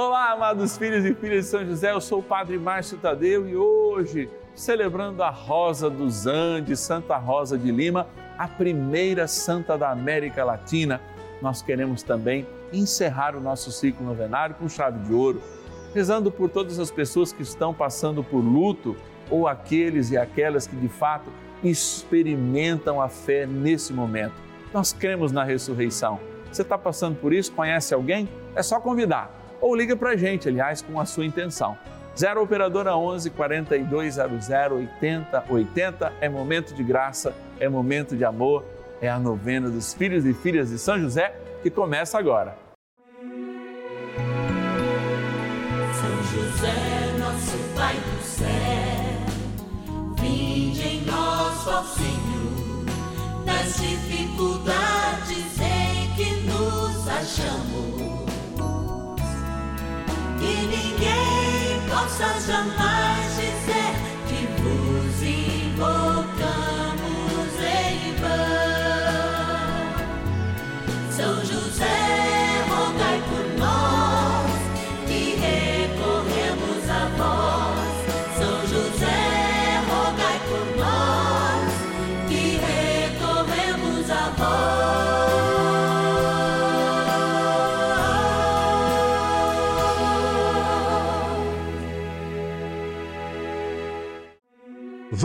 Olá, amados filhos e filhas de São José, eu sou o Padre Márcio Tadeu e hoje, celebrando a Rosa dos Andes, Santa Rosa de Lima, a primeira santa da América Latina, nós queremos também encerrar o nosso ciclo novenário com chave de ouro, rezando por todas as pessoas que estão passando por luto ou aqueles e aquelas que de fato experimentam a fé nesse momento. Nós cremos na ressurreição. Você está passando por isso? Conhece alguém? É só convidar ou liga para a gente, aliás, com a sua intenção. 0 Operadora 11 4200 80 80 é momento de graça, é momento de amor, é a novena dos filhos e filhas de São José que começa agora. São José, nosso Pai do céu, vinde em nós, ó Senhor, nas dificuldades em que nos achamos ninguém possa jamais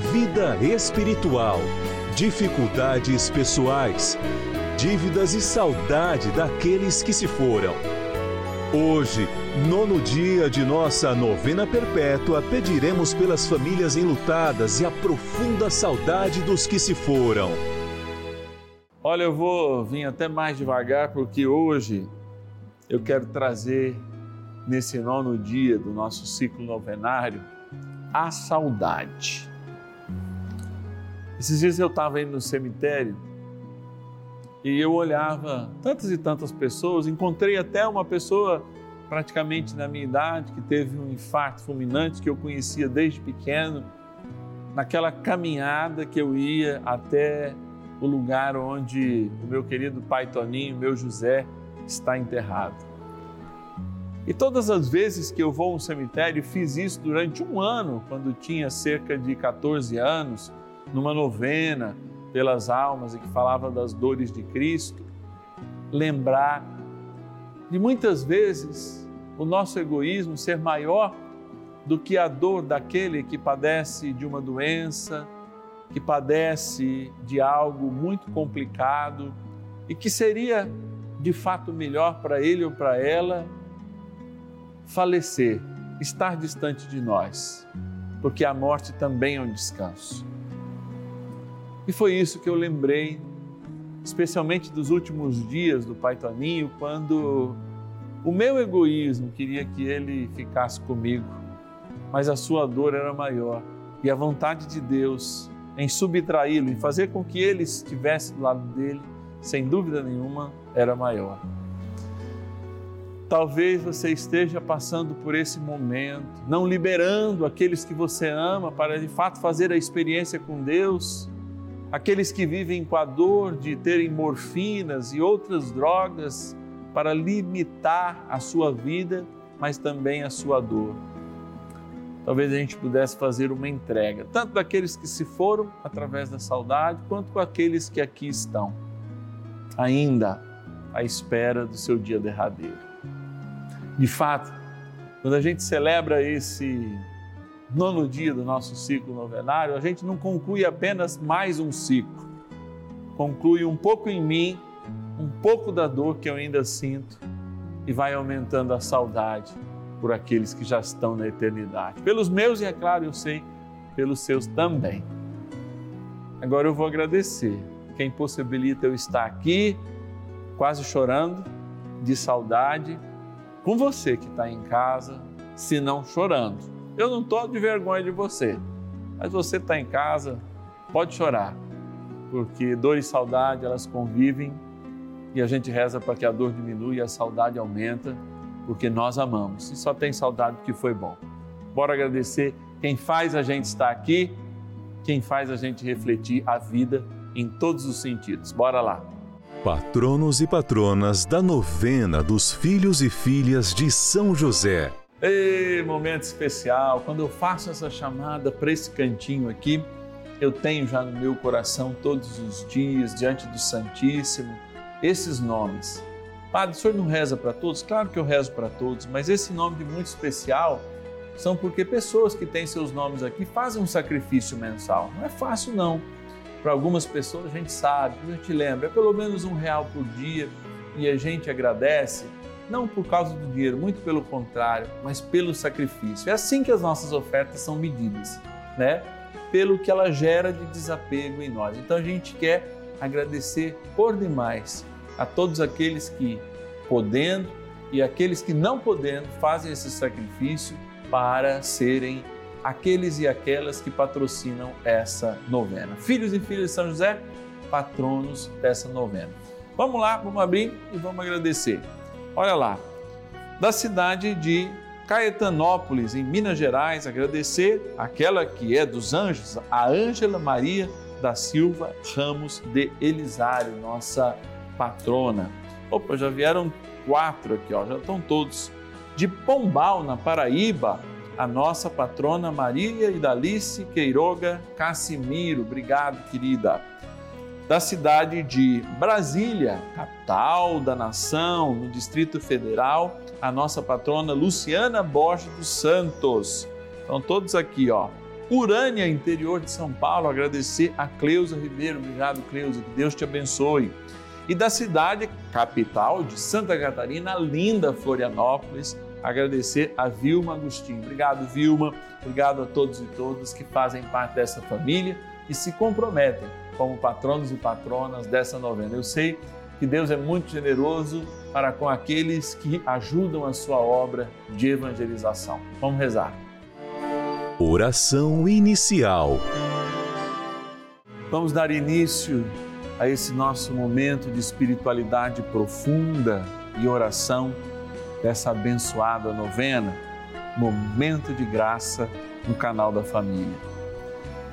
vida espiritual, dificuldades pessoais, dívidas e saudade daqueles que se foram. Hoje, nono dia de nossa novena perpétua, pediremos pelas famílias enlutadas e a profunda saudade dos que se foram. Olha, eu vou vir até mais devagar porque hoje eu quero trazer, nesse nono dia do nosso ciclo novenário, a saudade. Esses dias eu estava indo no cemitério e eu olhava tantas e tantas pessoas, encontrei até uma pessoa praticamente da minha idade que teve um infarto fulminante que eu conhecia desde pequeno, naquela caminhada que eu ia até o lugar onde o meu querido pai Toninho, meu José, está enterrado. E todas as vezes que eu vou a um cemitério, fiz isso durante um ano, quando tinha cerca de 14 anos, numa novena pelas almas e que falava das dores de Cristo, lembrar de muitas vezes o nosso egoísmo ser maior do que a dor daquele que padece de uma doença, que padece de algo muito complicado e que seria de fato melhor para ele ou para ela falecer, estar distante de nós, porque a morte também é um descanso. E foi isso que eu lembrei, especialmente dos últimos dias do Pai Toninho, quando o meu egoísmo queria que ele ficasse comigo, mas a sua dor era maior e a vontade de Deus em subtraí-lo, em fazer com que ele estivesse do lado dele, sem dúvida nenhuma, era maior. Talvez você esteja passando por esse momento, não liberando aqueles que você ama para de fato fazer a experiência com Deus aqueles que vivem com a dor de terem morfinas e outras drogas para limitar a sua vida, mas também a sua dor. Talvez a gente pudesse fazer uma entrega, tanto daqueles que se foram através da saudade, quanto com aqueles que aqui estão, ainda à espera do seu dia derradeiro. De fato, quando a gente celebra esse nono dia do nosso ciclo novenário, a gente não conclui apenas mais um ciclo, conclui um pouco em mim, um pouco da dor que eu ainda sinto e vai aumentando a saudade por aqueles que já estão na eternidade. Pelos meus, e é claro, eu sei, pelos seus também. Agora eu vou agradecer quem possibilita eu estar aqui, quase chorando, de saudade, com você que está em casa se não chorando. Eu não estou de vergonha de você, mas você está em casa, pode chorar, porque dor e saudade elas convivem e a gente reza para que a dor diminua e a saudade aumenta, porque nós amamos e só tem saudade que foi bom. Bora agradecer quem faz a gente estar aqui, quem faz a gente refletir a vida em todos os sentidos. Bora lá. Patronos e patronas da novena dos filhos e filhas de São José. Ei, momento especial. Quando eu faço essa chamada para esse cantinho aqui, eu tenho já no meu coração todos os dias, diante do Santíssimo, esses nomes. Padre, o senhor não reza para todos? Claro que eu rezo para todos, mas esse nome de muito especial são porque pessoas que têm seus nomes aqui fazem um sacrifício mensal. Não é fácil, não. Para algumas pessoas a gente sabe, a gente lembra, é pelo menos um real por dia e a gente agradece, não por causa do dinheiro, muito pelo contrário, mas pelo sacrifício. É assim que as nossas ofertas são medidas, né? Pelo que ela gera de desapego em nós. Então a gente quer agradecer por demais a todos aqueles que, podendo e aqueles que não podendo, fazem esse sacrifício para serem aqueles e aquelas que patrocinam essa novena. Filhos e filhas de São José, patronos dessa novena. Vamos lá, vamos abrir e vamos agradecer. Olha lá, da cidade de Caetanópolis, em Minas Gerais, agradecer aquela que é dos anjos, a Ângela Maria da Silva Ramos de Elisário, nossa patrona. Opa, já vieram quatro aqui, ó, já estão todos. De Pombal, na Paraíba, a nossa patrona Maria Idalice Queiroga Cassimiro. Obrigado, querida. Da cidade de Brasília, capital da nação, no Distrito Federal, a nossa patrona Luciana Borges dos Santos. Estão todos aqui, ó. Urânia, interior de São Paulo, agradecer a Cleusa Ribeiro. Obrigado, Cleusa, que Deus te abençoe. E da cidade capital de Santa Catarina, linda Florianópolis, agradecer a Vilma Agostinho. Obrigado, Vilma. Obrigado a todos e todas que fazem parte dessa família e se comprometem como patronos e patronas dessa novena. Eu sei que Deus é muito generoso para com aqueles que ajudam a sua obra de evangelização. Vamos rezar. Oração inicial. Vamos dar início a esse nosso momento de espiritualidade profunda e oração dessa abençoada novena, Momento de Graça no canal da Família.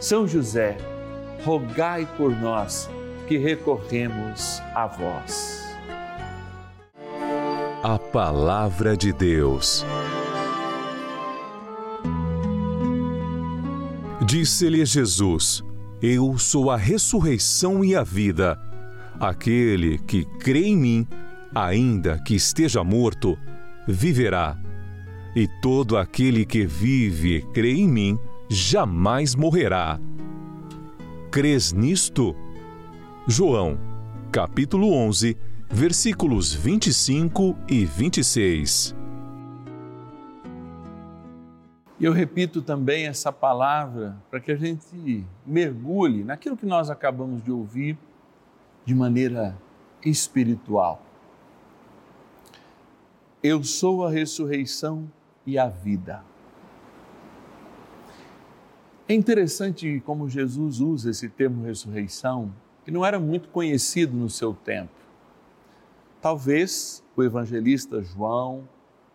São José, rogai por nós que recorremos a vós. A Palavra de Deus. Disse-lhe Jesus: Eu sou a ressurreição e a vida. Aquele que crê em mim, ainda que esteja morto, viverá. E todo aquele que vive e crê em mim, jamais morrerá. Crês nisto? João, capítulo 11, versículos 25 e 26. E eu repito também essa palavra para que a gente mergulhe naquilo que nós acabamos de ouvir de maneira espiritual. Eu sou a ressurreição e a vida. É interessante como Jesus usa esse termo ressurreição, que não era muito conhecido no seu tempo. Talvez o evangelista João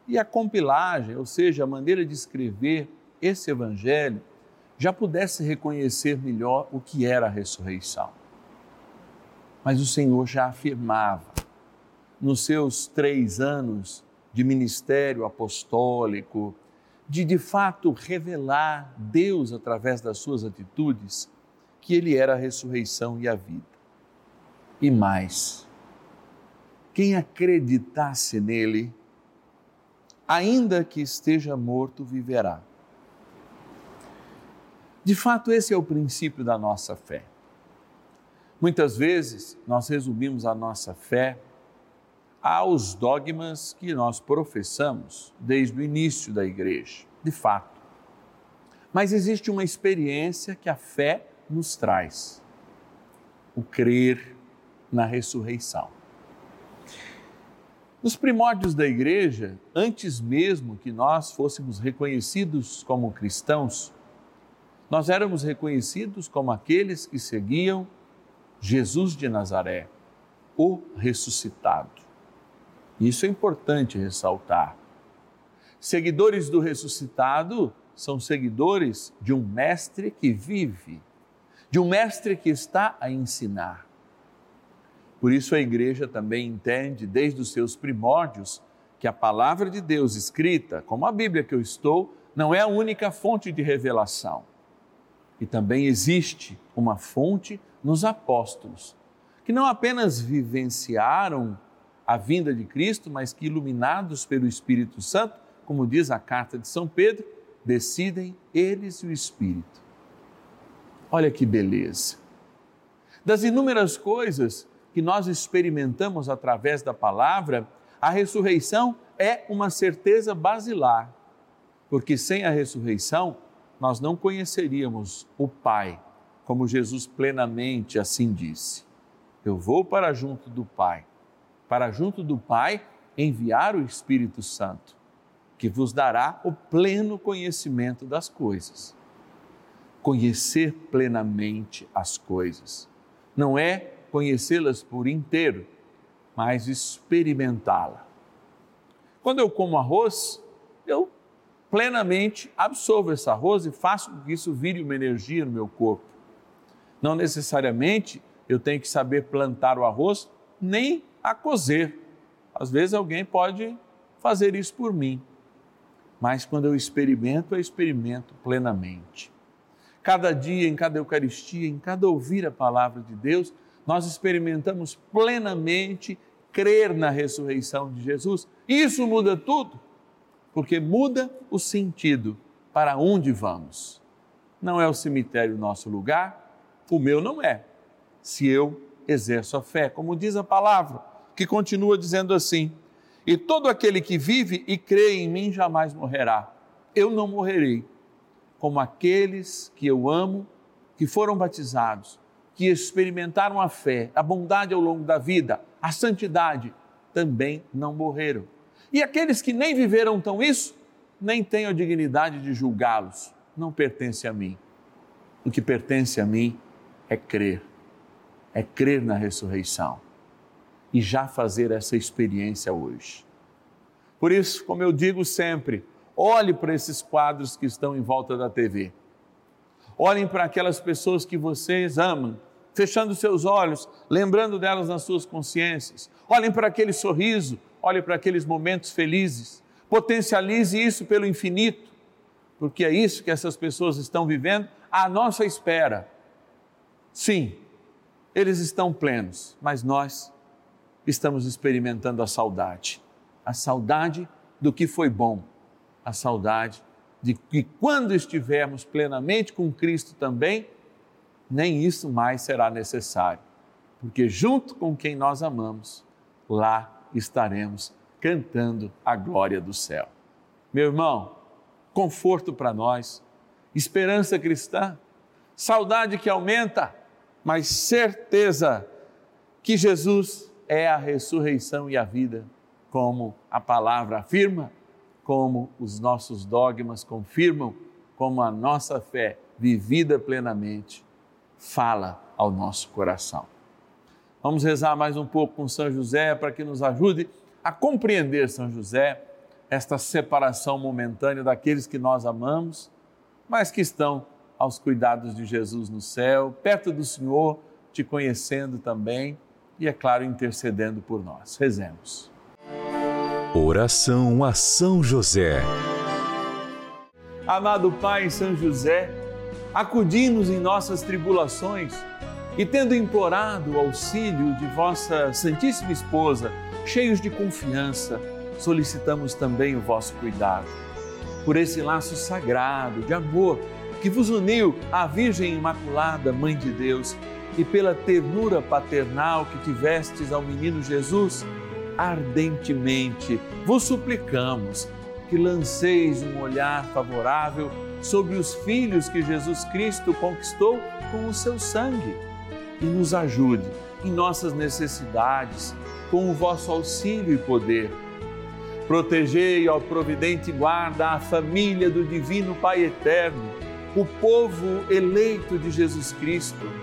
e a compilagem, ou seja, a maneira de escrever esse evangelho, já pudesse reconhecer melhor o que era a ressurreição. Mas o Senhor já afirmava, nos seus três anos de ministério apostólico, de de fato revelar Deus através das suas atitudes, que Ele era a ressurreição e a vida. E mais, quem acreditasse nele, ainda que esteja morto, viverá. De fato, esse é o princípio da nossa fé. Muitas vezes nós resumimos a nossa fé aos dogmas que nós professamos desde o início da igreja, de fato. Mas existe uma experiência que a fé nos traz: o crer na ressurreição. Nos primórdios da igreja, antes mesmo que nós fôssemos reconhecidos como cristãos, nós éramos reconhecidos como aqueles que seguiam Jesus de Nazaré, o ressuscitado. Isso é importante ressaltar. Seguidores do ressuscitado são seguidores de um mestre que vive, de um mestre que está a ensinar. Por isso a igreja também entende, desde os seus primórdios, que a palavra de Deus escrita, como a Bíblia que eu estou, não é a única fonte de revelação. E também existe uma fonte nos apóstolos, que não apenas vivenciaram a vinda de Cristo, mas que, iluminados pelo Espírito Santo, como diz a carta de São Pedro, decidem eles e o Espírito. Olha que beleza! Das inúmeras coisas que nós experimentamos através da palavra, a ressurreição é uma certeza basilar, porque sem a ressurreição nós não conheceríamos o Pai, como Jesus plenamente assim disse. Eu vou para junto do Pai, para junto do Pai enviar o Espírito Santo, que vos dará o pleno conhecimento das coisas. Conhecer plenamente as coisas não é conhecê-las por inteiro, mas experimentá-la. Quando eu como arroz, eu plenamente absorvo esse arroz e faço com que isso vire uma energia no meu corpo. Não necessariamente eu tenho que saber plantar o arroz, nem a cozer. Às vezes alguém pode fazer isso por mim. Mas quando eu experimento, eu experimento plenamente. Cada dia, em cada Eucaristia, em cada ouvir a palavra de Deus, nós experimentamos plenamente crer na ressurreição de Jesus. Isso muda tudo, porque muda o sentido para onde vamos. Não é o cemitério o nosso lugar, o meu não é, se eu exerço a fé, como diz a palavra, que continua dizendo assim: E todo aquele que vive e crê em mim jamais morrerá. Eu não morrerei, como aqueles que eu amo, que foram batizados que experimentaram a fé, a bondade ao longo da vida, a santidade, também não morreram. E aqueles que nem viveram tão isso, nem tenho a dignidade de julgá-los, não pertence a mim. O que pertence a mim é crer, é crer na ressurreição e já fazer essa experiência hoje. Por isso, como eu digo sempre, olhe para esses quadros que estão em volta da TV Olhem para aquelas pessoas que vocês amam, fechando seus olhos, lembrando delas nas suas consciências. Olhem para aquele sorriso, olhem para aqueles momentos felizes. Potencialize isso pelo infinito, porque é isso que essas pessoas estão vivendo à nossa espera. Sim, eles estão plenos, mas nós estamos experimentando a saudade. A saudade do que foi bom, a saudade de que quando estivermos plenamente com Cristo também, nem isso mais será necessário, porque junto com quem nós amamos, lá estaremos cantando a glória do céu. Meu irmão, conforto para nós, esperança cristã, saudade que aumenta mas certeza que Jesus é a ressurreição e a vida, como a palavra afirma, como os nossos dogmas confirmam, como a nossa fé vivida plenamente fala ao nosso coração. Vamos rezar mais um pouco com São José para que nos ajude a compreender, São José, esta separação momentânea daqueles que nós amamos, mas que estão aos cuidados de Jesus no céu, perto do Senhor, te conhecendo também e, é claro, intercedendo por nós. Rezemos. Oração a São José. Amado Pai São José, acudi-nos em nossas tribulações e, tendo implorado o auxílio de vossa Santíssima Esposa, cheios de confiança, solicitamos também o vosso cuidado. Por esse laço sagrado de amor, que vos uniu à Virgem Imaculada, Mãe de Deus, e pela ternura paternal que tivestes ao menino Jesus, ardentemente vos suplicamos que lanceis um olhar favorável sobre os filhos que Jesus Cristo conquistou com o seu sangue e nos ajude em nossas necessidades com o vosso auxílio e poder. Protegei ao providente guarda a família do Divino Pai Eterno o povo eleito de Jesus Cristo.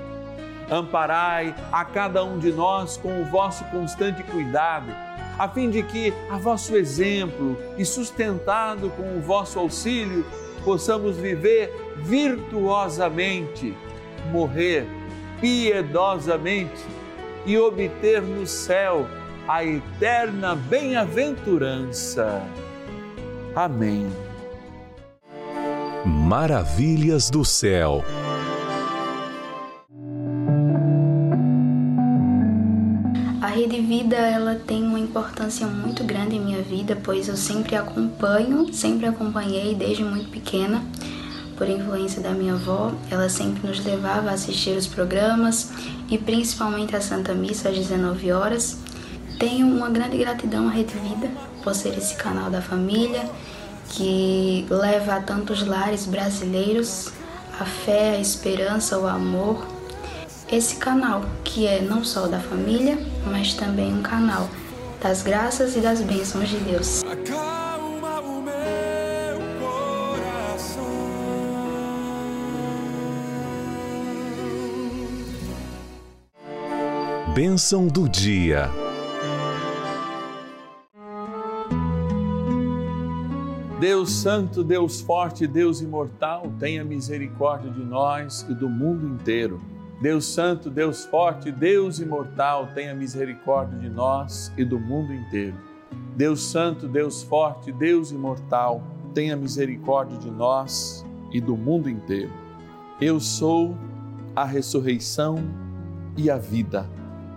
Amparai a cada um de nós com o vosso constante cuidado, a fim de que, a vosso exemplo e sustentado com o vosso auxílio, possamos viver virtuosamente, morrer piedosamente e obter no céu a eterna bem-aventurança. Amém. Maravilhas do céu. Ela tem uma importância muito grande em minha vida, pois eu sempre acompanho, sempre acompanhei desde muito pequena, por influência da minha avó. Ela sempre nos levava a assistir os programas e principalmente a Santa Missa às 19 horas. Tenho uma grande gratidão à Rede Vida por ser esse canal da família que leva a tantos lares brasileiros a fé, a esperança, o amor. Esse canal que é não só da família, mas também um canal das graças e das bênçãos de Deus. Acalma o meu coração. Bênção do dia. Deus Santo, Deus Forte, Deus Imortal, tenha misericórdia de nós e do mundo inteiro. Deus Santo, Deus Forte, Deus Imortal, tenha misericórdia de nós e do mundo inteiro. Deus Santo, Deus Forte, Deus Imortal, tenha misericórdia de nós e do mundo inteiro. Eu sou a ressurreição e a vida.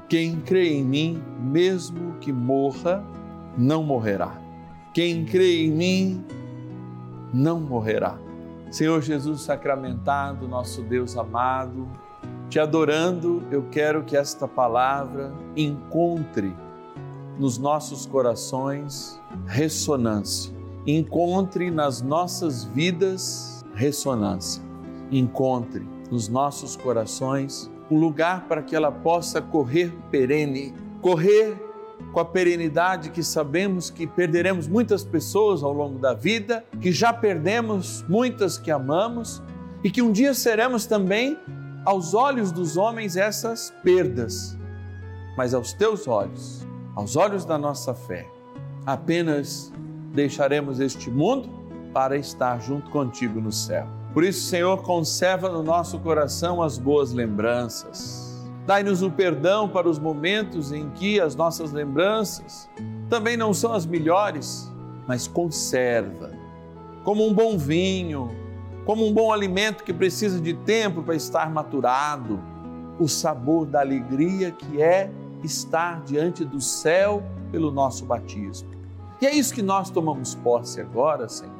Quem crê em mim, mesmo que morra, não morrerá. Quem crê em mim não morrerá. Senhor Jesus sacramentado, nosso Deus amado, te adorando, eu quero que esta palavra encontre nos nossos corações ressonância, encontre nas nossas vidas ressonância, encontre nos nossos corações um lugar para que ela possa correr perene, correr com a perenidade que sabemos que perderemos muitas pessoas ao longo da vida, que já perdemos muitas que amamos e que um dia seremos também, aos olhos dos homens, essas perdas, mas aos teus olhos, aos olhos da nossa fé, apenas deixaremos este mundo para estar junto contigo no céu. Por isso, Senhor, conserva no nosso coração as boas lembranças. Dai-nos o perdão para os momentos em que as nossas lembranças também não são as melhores, mas conserva, como um bom vinho, como um bom alimento que precisa de tempo para estar maturado, o sabor da alegria que é estar diante do céu pelo nosso batismo. E é isso que nós tomamos posse agora, Senhor,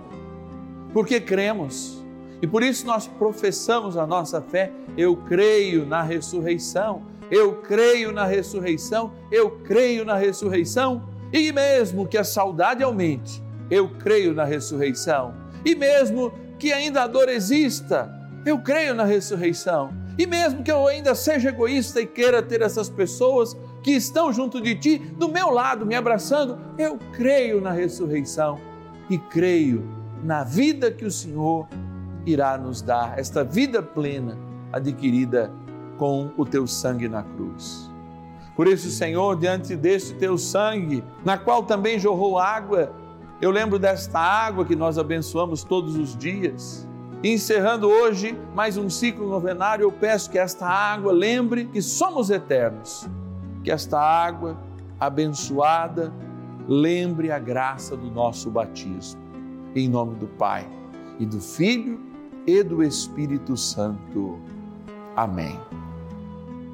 porque cremos. E por isso nós professamos a nossa fé. Eu creio na ressurreição, eu creio na ressurreição, eu creio na ressurreição, e mesmo que a saudade aumente, eu creio na ressurreição, e mesmo que ainda a dor exista, eu creio na ressurreição. E mesmo que eu ainda seja egoísta e queira ter essas pessoas que estão junto de ti, do meu lado, me abraçando, eu creio na ressurreição e creio na vida que o Senhor irá nos dar, esta vida plena adquirida com o teu sangue na cruz. Por isso, Senhor, diante deste teu sangue, na qual também jorrou água, eu lembro desta água que nós abençoamos todos os dias. Encerrando hoje mais um ciclo novenário, eu peço que esta água lembre que somos eternos, que esta água abençoada lembre a graça do nosso batismo. Em nome do Pai e do Filho e do Espírito Santo. Amém.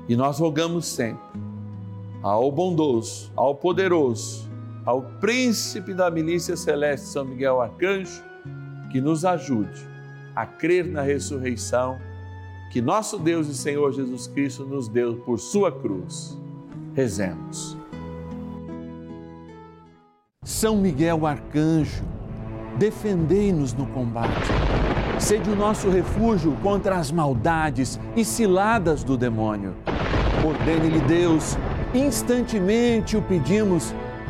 E nós rogamos sempre ao bondoso, ao poderoso, ao príncipe da milícia celeste São Miguel Arcanjo, que nos ajude a crer na ressurreição que nosso Deus e Senhor Jesus Cristo nos deu por sua cruz. Rezemos. São Miguel Arcanjo, defendei-nos no combate. Sede o nosso refúgio contra as maldades e ciladas do demônio. Ordene-lhe Deus, instantemente o pedimos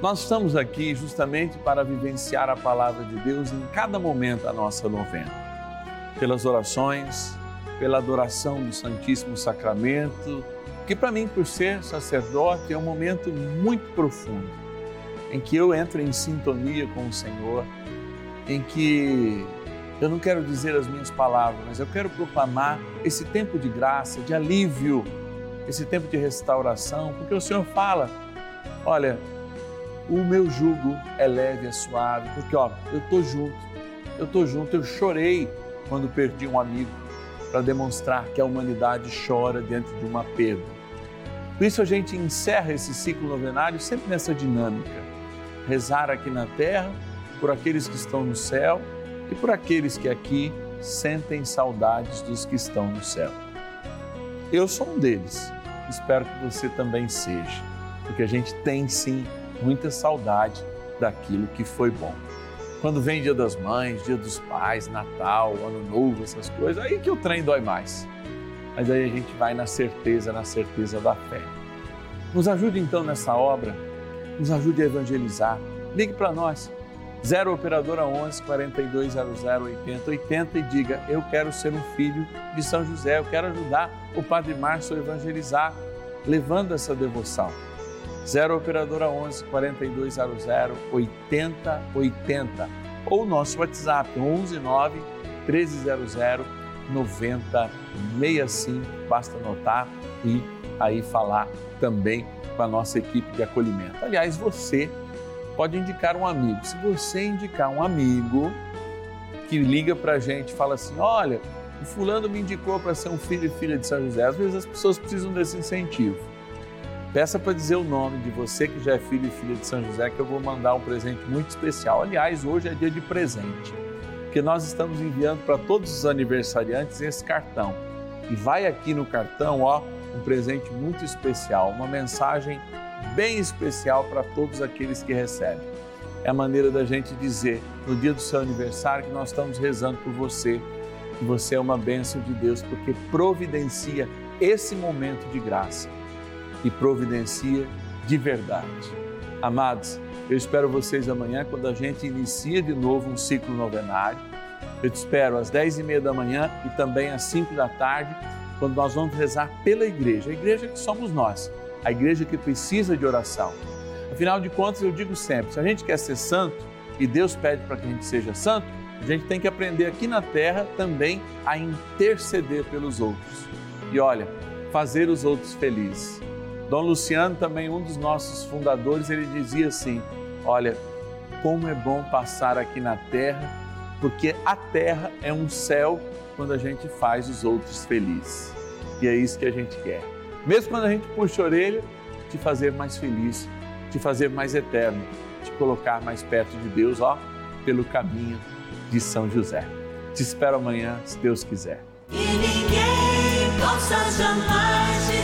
Nós estamos aqui justamente para vivenciar a palavra de Deus em cada momento da nossa novena. Pelas orações, pela adoração do Santíssimo Sacramento, que para mim, por ser sacerdote, é um momento muito profundo, em que eu entro em sintonia com o Senhor, em que eu não quero dizer as minhas palavras, mas eu quero proclamar esse tempo de graça, de alívio, esse tempo de restauração, porque o Senhor fala: olha, o meu jugo é leve, é suave, porque ó, eu tô junto, eu tô junto, eu chorei quando perdi um amigo para demonstrar que a humanidade chora diante de uma perda. Por isso a gente encerra esse ciclo novenário sempre nessa dinâmica: rezar aqui na terra por aqueles que estão no céu e por aqueles que aqui sentem saudades dos que estão no céu. Eu sou um deles, espero que você também seja, porque a gente tem sim muita saudade daquilo que foi bom. Quando vem Dia das Mães, Dia dos Pais, Natal, Ano Novo, essas coisas, aí que o trem dói mais. Mas aí a gente vai na certeza, na certeza da fé. Nos ajude então nessa obra, nos ajude a evangelizar. Ligue para nós, 0 Operadora 11 4200 8080 e diga: Eu quero ser um filho de São José, eu quero ajudar o Padre Márcio a evangelizar, levando essa devoção. 0 Operadora 11 4200 8080 ou nosso WhatsApp 11 9 1300 9065. Basta anotar e aí falar também com a nossa equipe de acolhimento. Aliás, você pode indicar um amigo. Se você indicar um amigo que liga para a gente fala assim: olha, o fulano me indicou para ser um filho e filha de São José. Às vezes as pessoas precisam desse incentivo Peça para dizer o nome de você que já é filho e filha de São José, que eu vou mandar um presente muito especial. Aliás, hoje é dia de presente, porque nós estamos enviando para todos os aniversariantes esse cartão. E vai aqui no cartão, ó, um presente muito especial, uma mensagem bem especial para todos aqueles que recebem. É a maneira da gente dizer, no dia do seu aniversário, que nós estamos rezando por você, que você é uma bênção de Deus, porque providencia esse momento de graça e providencia de verdade. Amados, eu espero vocês amanhã quando a gente inicia de novo um ciclo novenário. Eu te espero às 10 e meia da manhã e também às 5 da tarde, quando nós vamos rezar pela igreja, a igreja que somos nós, a igreja que precisa de oração. Afinal de contas, eu digo sempre: se a gente quer ser santo e Deus pede para que a gente seja santo, a gente tem que aprender aqui na terra também a interceder pelos outros. E olha, fazer os outros felizes. Dom Luciano, também um dos nossos fundadores, ele dizia assim: Olha, como é bom passar aqui na terra, porque a terra é um céu quando a gente faz os outros felizes. E é isso que a gente quer. Mesmo quando a gente puxa a orelha, te fazer mais feliz, te fazer mais eterno, te colocar mais perto de Deus, ó, pelo caminho de São José. Te espero amanhã, se Deus quiser. E ninguém possa jamais